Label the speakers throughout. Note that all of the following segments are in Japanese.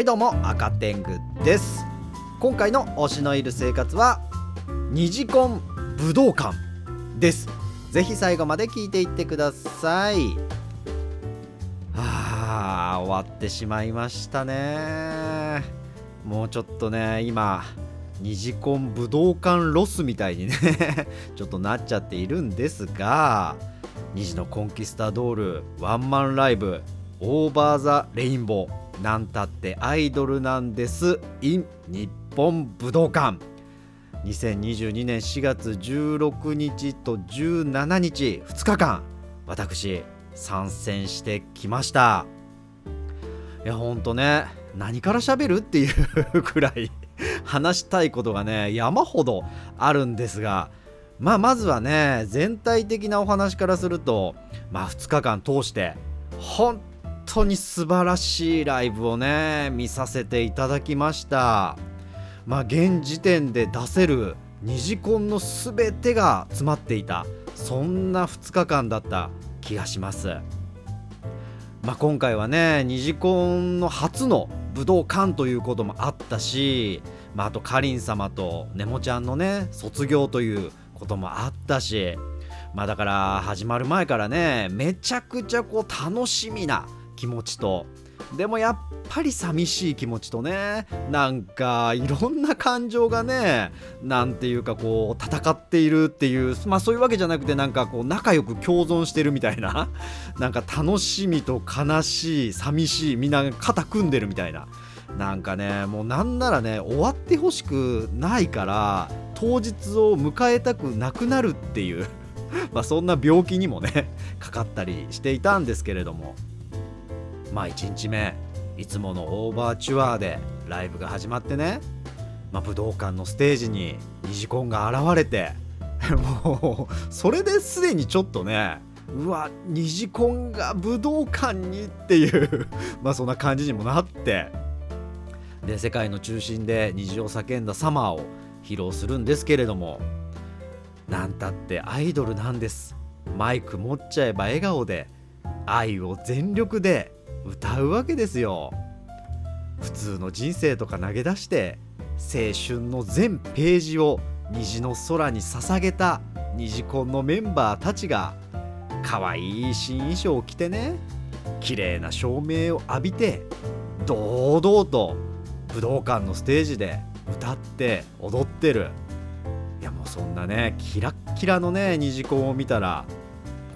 Speaker 1: はいどうも赤天狗です。今回の推しのいる生活はニジコン武道館です。ぜひ最後まで聞いていってください。あー終わってしまいましたね。もうちょっとね今ニジコン武道館ロスみたいにね ちょっとなっちゃっているんですが虹のコンキスタドールワンマンライブオーバーザレインボー。なんたってアイドルなんです。in 日本武道館。2022年4月16日と17日2日間私参戦してきました。いやほんとね何から喋るっていうくらい話したいことがね山ほどあるんですがまあまずはね全体的なお話からするとまあ2日間通して本当に素晴らしいライブをね見させていただきました。まあ現時点で出せる二次コンの全てが詰まっていたそんな2日間だった気がします。まあ今回はね二次コンの初の武道館ということもあったし、まあ、あとかりん様とねもちゃんのね卒業ということもあったしまあだから始まる前からねめちゃくちゃこう楽しみな気持ちと。でもやっぱり寂しい気持ちとね。なんかいろんな感情がねなんていうかこう戦っているっていうまあそういうわけじゃなくてなんかこう仲良く共存してるみたいな。なんか楽しみと悲しい寂しいみんな肩組んでるみたいな。なんかねもうなんならね終わってほしくないから当日を迎えたくなくなるっていう。まあそんな病気にもねかかったりしていたんですけれども。まあ1日目いつものオーバーチュアーでライブが始まってね、まあ、武道館のステージにニジコンが現れて。もうそれですでにちょっとねうわニジコンが武道館にっていう まあそんな感じにもなって。で世界の中心で虹を叫んだサマーを披露するんですけれどもなんたってアイドルなんです。マイク持っちゃえば笑顔で愛を全力で歌うわけですよ。普通の人生とか投げ出して青春の全ページを虹の空に捧げた虹コンのメンバーたちが可愛い新衣装を着てね綺麗な照明を浴びて堂々と武道館のステージで歌って踊ってる。いやもうそんなねキラッキラのね虹コンを見たら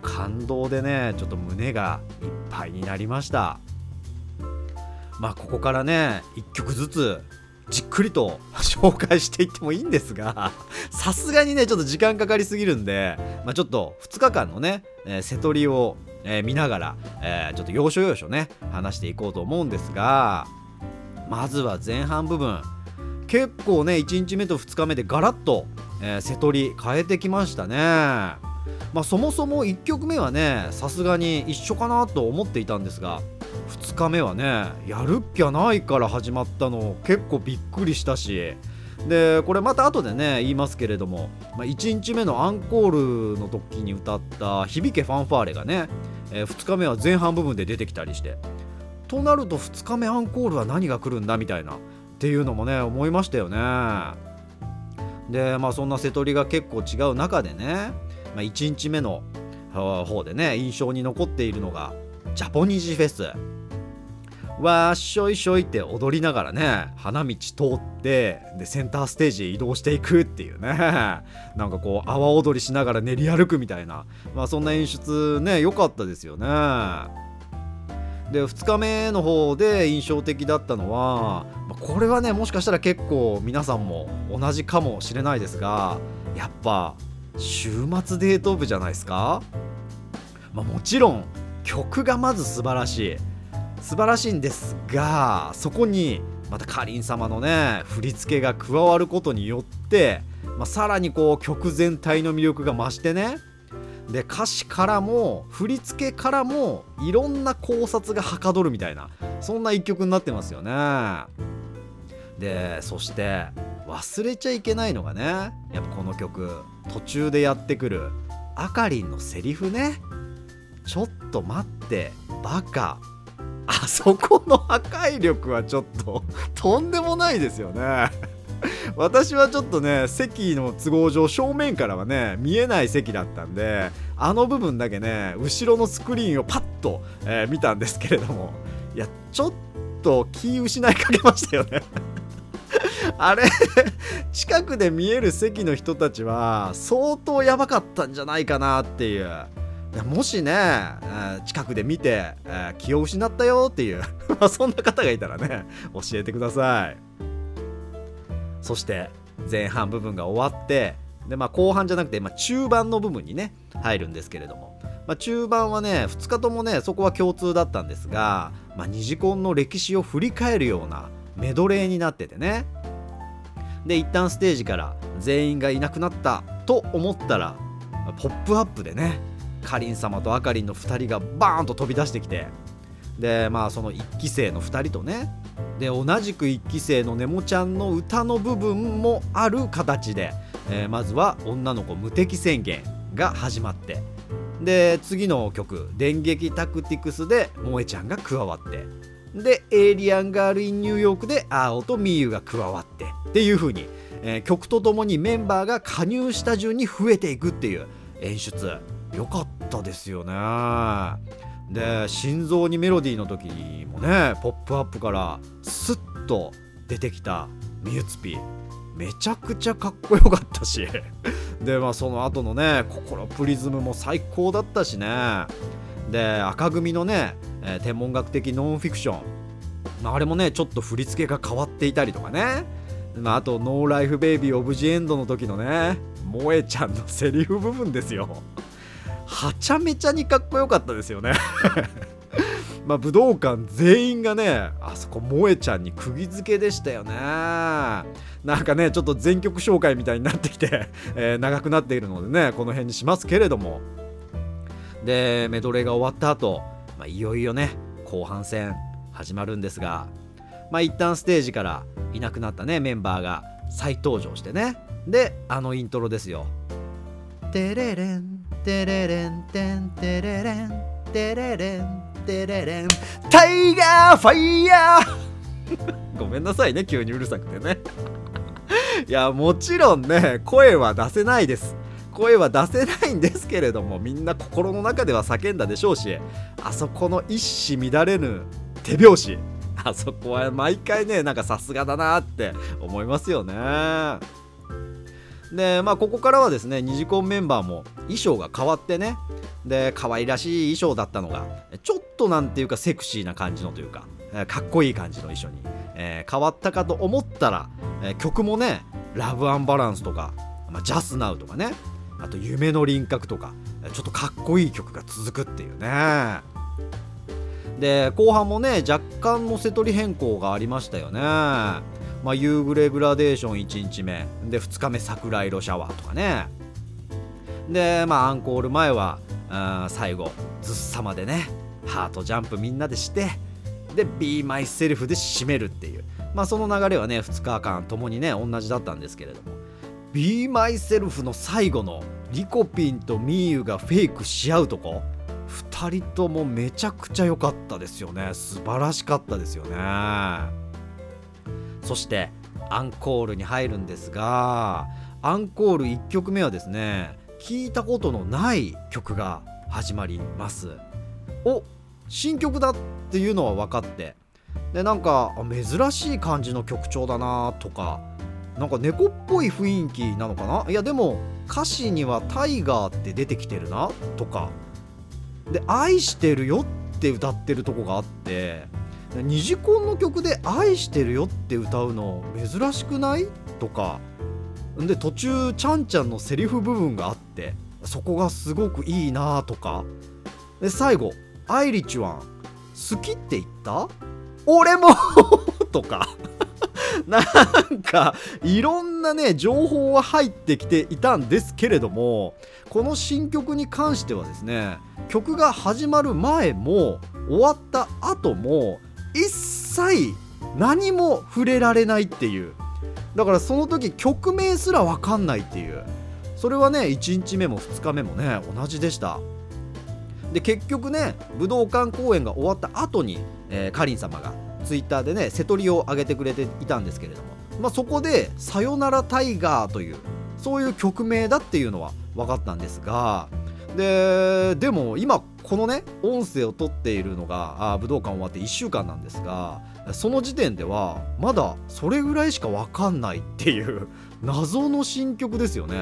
Speaker 1: 感動でねちょっと胸がいっぱいになりました。まあここからね1曲ずつじっくりと 紹介していってもいいんですが さすがにねちょっと時間かかりすぎるんで、まあ、ちょっと2日間のね、えー、瀬戸りを、えー、見ながら、えー、ちょっと要所要所ね話していこうと思うんですがまずは前半部分。結構ね1日目と2日目でガラッと、えー、瀬戸り変えてきましたね。まあ、そもそも1曲目はねさすがに一緒かなと思っていたんですが2日目はねやるっきゃないから始まったの結構びっくりしたし。でこれまた後でね言いますけれども、まあ、1日目のアンコールの時に歌った「響けファンファーレ」がね、えー、2日目は前半部分で出てきたりしてとなると2日目アンコールは何が来るんだみたいなっていうのもね思いましたよね。でまあそんな瀬戸りが結構違う中でねまあ、1日目の方でね印象に残っているのがジャポニジフェス。わーしょいしょいって踊りながらね花道通ってでセンターステージへ移動していくっていうね。なんかこう阿波踊りしながら練り歩くみたいな、まあ、そんな演出ね良かったですよね。で2日目の方で印象的だったのはこれはねもしかしたら結構皆さんも同じかもしれないですがやっぱ週末デート部じゃないですか、まあ、もちろん曲がまず素晴らしい。素晴らしいんですがそこにまたかりん様のね振り付けが加わることによって、まあ、さらにこう曲全体の魅力が増してね。で歌詞からも振り付けからもいろんな考察がはかどるみたいなそんな一曲になってますよね。でそして忘れちゃいけないのがねやっぱこの曲途中でやってくるあかりんのセリフね。ちょっと待ってバカ。あそこの破壊力はちょっととんでもないですよね。私はちょっとね席の都合上正面からはね見えない席だったんであの部分だけね後ろのスクリーンをパッと、えー、見たんですけれどもいやちょっと気失いかけましたよね。あれ 近くで見える席の人たちは相当やばかったんじゃないかなっていう。もしね、近くで見て、気を失ったよっていう。そんな方がいたらね教えてください。そして前半部分が終わってで、まあ、後半じゃなくて、まあ、中盤の部分にね入るんですけれども、まあ、中盤はね2日ともねそこは共通だったんですが、まあ、ニジコンの歴史を振り返るようなメドレーになっててね。で一旦ステージから全員がいなくなったと思ったらポップアップでねかりん様とあかりんの2人がバーンと飛び出してきてでまあその1期生の2人とねで同じく1期生のネモちゃんの歌の部分もある形で、えー、まずは女の子無敵宣言が始まってで次の曲「電撃タクティクス」で萌えちゃんが加わってで「エイリアンガール・イン・ニューヨーク」で青とみゆが加わってっていう風に、えー、曲とともにメンバーが加入した順に増えていくっていう演出。良かったですよね。で心臓にメロディーの時もね「ポップアップからスッと出てきたみゆつぴめちゃくちゃかっこよかったし。でまあその後のね心プリズムも最高だったしね。で赤組のね、えー、天文学的ノンフィクション、まあ、あれもねちょっと振り付けが変わっていたりとかね、まあ、あと「ノーライフベイビーオブジエンド」の時のね萌えちゃんのセリフ部分ですよ。はちゃめちゃにかっこよかったですよね。まあ武道館全員がねあそこ萌えちゃんに釘付けでしたよね。なんかねちょっと全曲紹介みたいになってきて、えー、長くなっているのでねこの辺にしますけれども。でメドレーが終わった後、まあ、いよいよね後半戦始まるんですがまあ一旦ステージからいなくなったねメンバーが再登場してね。であのイントロですよ「テレレンテレレンテンテレレンテレレンテレレン。タイガーファイヤー！ごめんなさいね急にうるさくてね。いやもちろんね声は出せないです。声は出せないんですけれどもみんな心の中では叫んだでしょうしあそこの一糸乱れぬ手拍子。あそこは毎回ねなんかさすがだなって思いますよね。でまあここからはですね二次コンメンバーも衣装が変わってねで可愛らしい衣装だったのがちょっとなんていうかセクシーな感じのというかかっこいい感じの衣装に、えー、変わったかと思ったら、えー、曲もね「ラブアンバランス」とか「まあ、ジャスナウ」とかねあと「夢の輪郭」とかちょっとかっこいい曲が続くっていうね。で後半もね若干の瀬取り変更がありましたよね。まあ、夕暮れグラデーション1日目で2日目桜色シャワーとかね。でまあアンコール前は最後ずっさまでねハートジャンプみんなでしてで Be Myself で締めるっていう。まあその流れはね2日間ともにね同じだったんですけれども。Be Myself の最後のリコピンとミーユがフェイクし合うとこ。2人ともめちゃくちゃ良かったですよね。素晴らしかったですよね。そしてアンコールに入るんですがアンコール1曲目はですね聞いたことのない曲が始まります。お新曲だっていうのは分かって。でなんか珍しい感じの曲調だなとかなんか猫っぽい雰囲気なのかな？いやでも歌詞には「タイガー」って出てきてるな？とか。で「愛してるよ」って歌ってるとこがあって。ニジコンの曲で「愛してるよ」って歌うの珍しくない？とか。で途中ちゃんちゃんのセリフ部分があって。そこがすごくいいな？とか。で最後「アイリチュワン好きって言った？俺も！とか。なんかいろんなね情報は入ってきていたんですけれどもこの新曲に関してはですね曲が始まる前も終わった後も一切何も触れられないっていう。だからその時曲名すら分かんないっていう。それはね1日目も2日目もね同じでした。で結局ね武道館公演が終わった後に、えー、かりん様がツイッターでね瀬戸りを上げてくれていたんですけれども、まあ、そこで「さよならタイガー」というそういう曲名だっていうのは分かったんですが。ででも今このね音声を撮っているのがあ武道館終わって1週間なんですがその時点ではまだそれぐらいしか分かんないっていう 謎の新曲ですよね。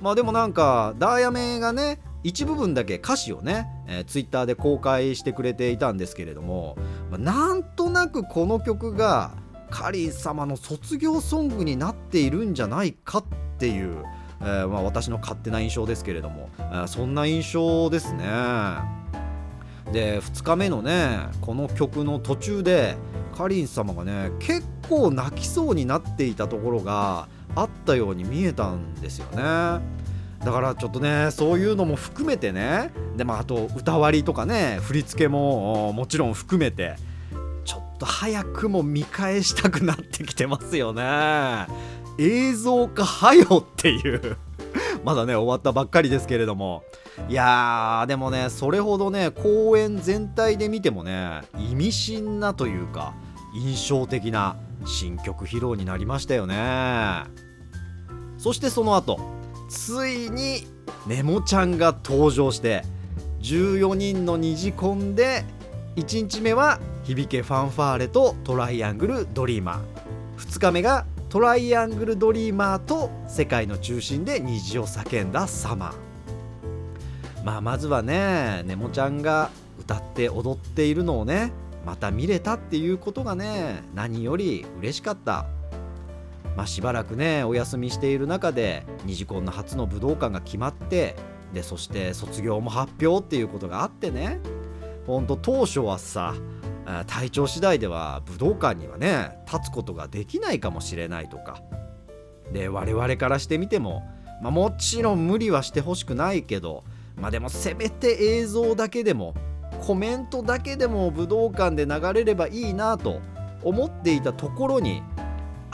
Speaker 1: まあでもなんかダーヤメがね一部分だけ歌詞をね、えー、ツイッターで公開してくれていたんですけれども、まあ、なんとなくこの曲がカリン様の卒業ソングになっているんじゃないかっていう、えー、まあ、私の勝手な印象ですけれども、えー、そんな印象ですね。で2日目のねこの曲の途中でかりん様がね結構泣きそうになっていたところがあったように見えたんですよね。だからちょっとねそういうのも含めてねでもあと歌割りとかね振り付けももちろん含めてちょっと早くも見返したくなってきてますよね。映像化はよっていう。まだね終わったばっかりですけれども。いやーでもねそれほどね公演全体で見てもね意味深なというか印象的な新曲披露になりましたよね。そしてその後。ついにネモちゃんが登場して14人の虹コンで1日目は響けファンファーレとトライアングルドリーマー。2日目がトライアングルドリーマーと世界の中心で虹を叫んだサマー。まあまずはねネモちゃんが歌って踊っているのをねまた見れたっていうことがね何より嬉しかった。まあ、しばらくねお休みしている中でニジコンの初の武道館が決まってでそして卒業も発表っていうことがあってねほんと当初はさ体調次第では武道館にはね立つことができないかもしれないとかで我々からしてみても、まあ、もちろん無理はしてほしくないけどまあでもせめて映像だけでもコメントだけでも武道館で流れればいいなと思っていたところに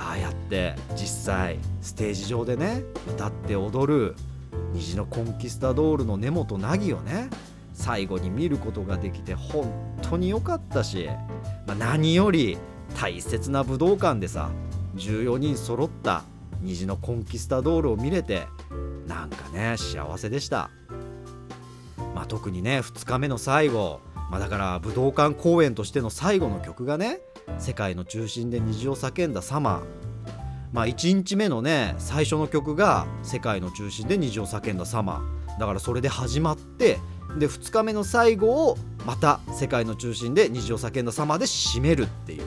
Speaker 1: ああやって実際ステージ上でね歌って踊る虹のコンキスタドールの根本凪をね最後に見ることができて本当に良かったし、まあ、何より大切な武道館でさ14人揃った虹のコンキスタドールを見れてなんかね幸せでした、まあ、特にね2日目の最後、まあ、だから武道館公演としての最後の曲がね世界の中心で虹を叫んだサマー。まあ1日目のね最初の曲が世界の中心で虹を叫んだサマー。だからそれで始まってで2日目の最後をまた世界の中心で虹を叫んだサマーで締めるっていう。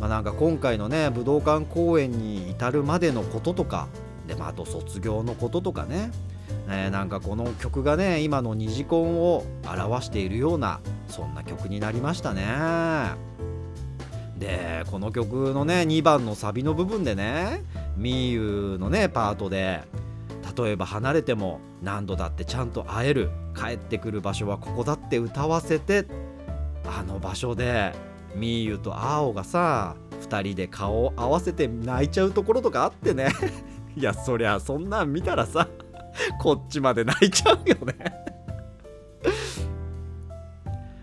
Speaker 1: まあなんか今回のね武道館公演に至るまでのこととかでまああと卒業のこととかね。えー、なんかこの曲がね今の虹コンを表しているようなそんな曲になりましたね。でこの曲のね2番のサビの部分でねみゆのねパートで例えば離れても何度だってちゃんと会える帰ってくる場所はここだって歌わせてあの場所でみゆと青がさ2人で顔を合わせて泣いちゃうところとかあってね。いやそりゃそんなん見たらさこっちまで泣いちゃうよね。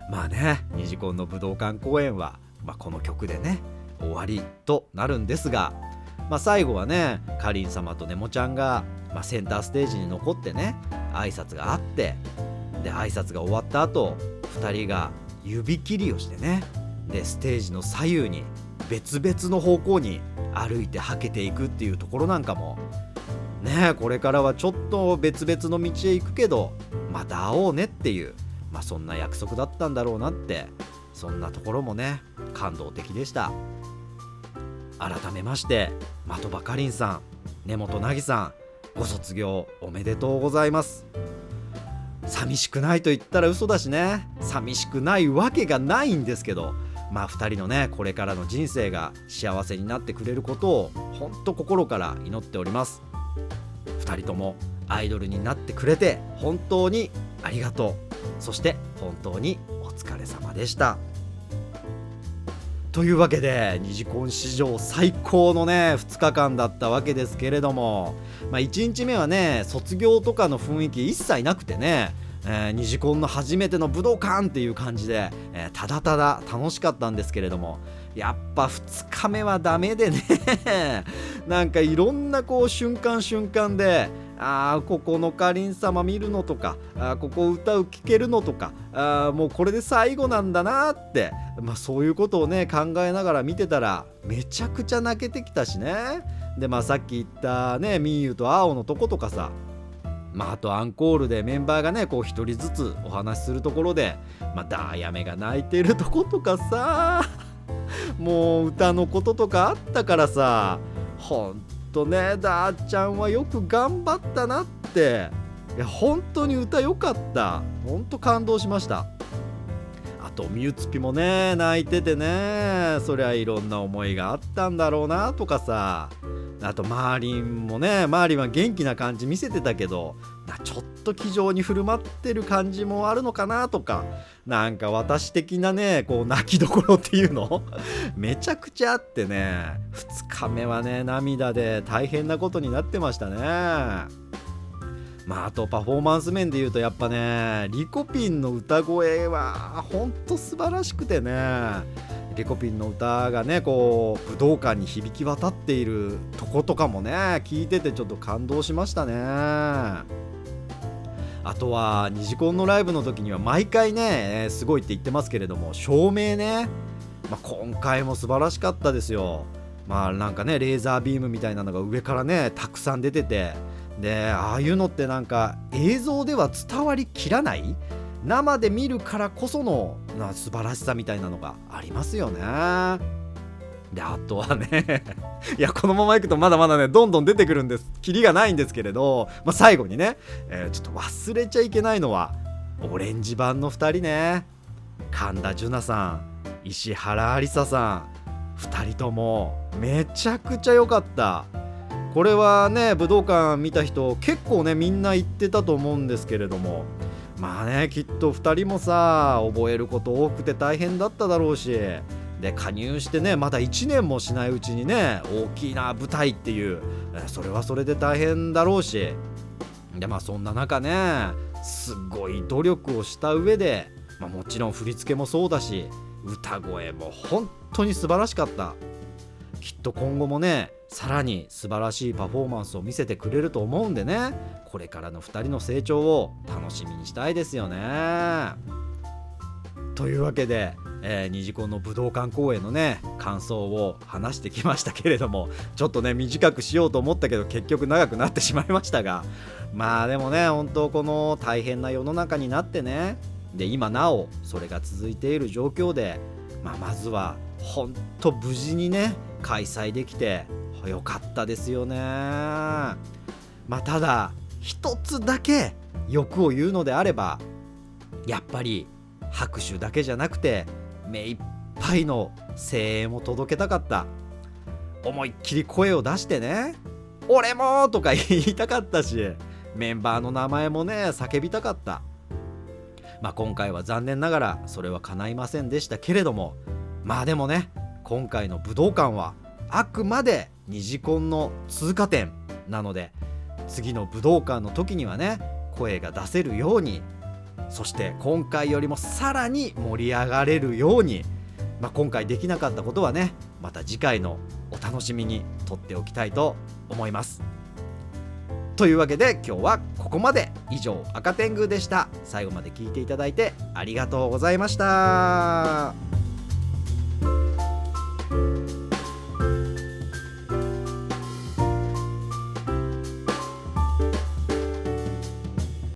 Speaker 1: まあねニジコンの武道館公演はまあ、この曲でね終わりとなるんですが、まあ、最後はねかりん様とねもちゃんが、まあ、センターステージに残ってね挨拶があってで挨拶が終わった後2人が指切りをしてねでステージの左右に別々の方向に歩いてはけていくっていうところなんかもねこれからはちょっと別々の道へ行くけどまた会おうねっていう、まあ、そんな約束だったんだろうなってそんなところもね感動的でした。改めまして的場かりんさん根本凪さんご卒業おめでとうございます。寂しくないと言ったら嘘だしね。寂しくないわけがないんですけどまあ2人のねこれからの人生が幸せになってくれることを本当心から祈っております。2人ともアイドルになってくれて本当にありがとう。そして本当にお疲れ様でした。というわけで二次コン史上最高のね2日間だったわけですけれども、まあ、1日目はね卒業とかの雰囲気一切なくてねえー、ニジコンの初めての武道館っていう感じで、えー、ただただ楽しかったんですけれどもやっぱ2日目はダメでね なんかいろんなこう瞬間瞬間であここのかりん様見るのとかあここ歌う聴けるのとかあもうこれで最後なんだなって、まあ、そういうことをね考えながら見てたらめちゃくちゃ泣けてきたしね。でまあさっき言ったねみゆと青のとことかさまあ、あとアンコールでメンバーがねこう1人ずつお話しするところで、まあ、ダーヤメが泣いてるとことかさもう歌のこととかあったからさほんとねだーちゃんはよく頑張ったなって。いや本当に歌良かった。ほんと感動しました。あとミュツピもね泣いててね。そりゃいろんな思いがあったんだろうなとかさ。あとマーリンもねマーリンは元気な感じ見せてたけどちょっと気丈に振る舞ってる感じもあるのかなとかなんか私的なねこう泣きどころっていうの めちゃくちゃあってね2日目はね涙で大変なことになってましたね。まああとパフォーマンス面で言うとやっぱねリコピンの歌声はほんと素晴らしくてねリコピンの歌がねこう武道館に響き渡っているとことかもね聞いててちょっと感動しましたね。あとはニジコンのライブの時には毎回ね、すごいって言ってますけれども照明ね、まあ、今回も素晴らしかったですよ。まあなんかねレーザービームみたいなのが上からねたくさん出ててでああいうのってなんか映像では伝わりきらない生で見るからこそのな素晴らしさみたいなのがありますよね。であとはね いやこのままいくとまだまだねどんどん出てくるんです。キリがないんですけれど、まあ、最後にね、えー、ちょっと忘れちゃいけないのはオレンジ版の2人ね。神田樹奈さん石原ありささん2人ともめちゃくちゃ良かった。これはね武道館見た人結構ねみんな言ってたと思うんですけれどもまあねきっと2人もさ覚えること多くて大変だっただろうし。で加入してねまだ1年もしないうちにね大きな舞台っていうそれはそれで大変だろうし。でまあそんな中ねすごい努力をした上で、まあ、もちろん振り付けもそうだし歌声も本当に素晴らしかった。きっと今後もねさらに素晴らしいパフォーマンスを見せてくれると思うんでねこれからの2人の成長を楽しみにしたいですよね。というわけで、えー、ニジコンの武道館公演のね感想を話してきましたけれどもちょっとね短くしようと思ったけど結局長くなってしまいましたがまあでもね本当この大変な世の中になってねで今なおそれが続いている状況で、まあ、まずは本当無事にね開催できてよかったですよねまあただ一つだけ欲を言うのであればやっぱり拍手だけじゃなくて目いっぱいの声援を届けたかった思いっきり声を出してね「俺も!」とか言いたかったしメンバーの名前もね叫びたかったまあ今回は残念ながらそれは叶いませんでしたけれどもまあでもね今回の武道館はあくまで二次コンの通過点なので次の武道館の時にはね声が出せるようにそして今回よりもさらに盛り上がれるように、まあ、今回できなかったことはねまた次回のお楽しみにとっておきたいと思います。というわけで今日はここまで。以上赤天狗でした。最後まで聞いていただいてありがとうございました。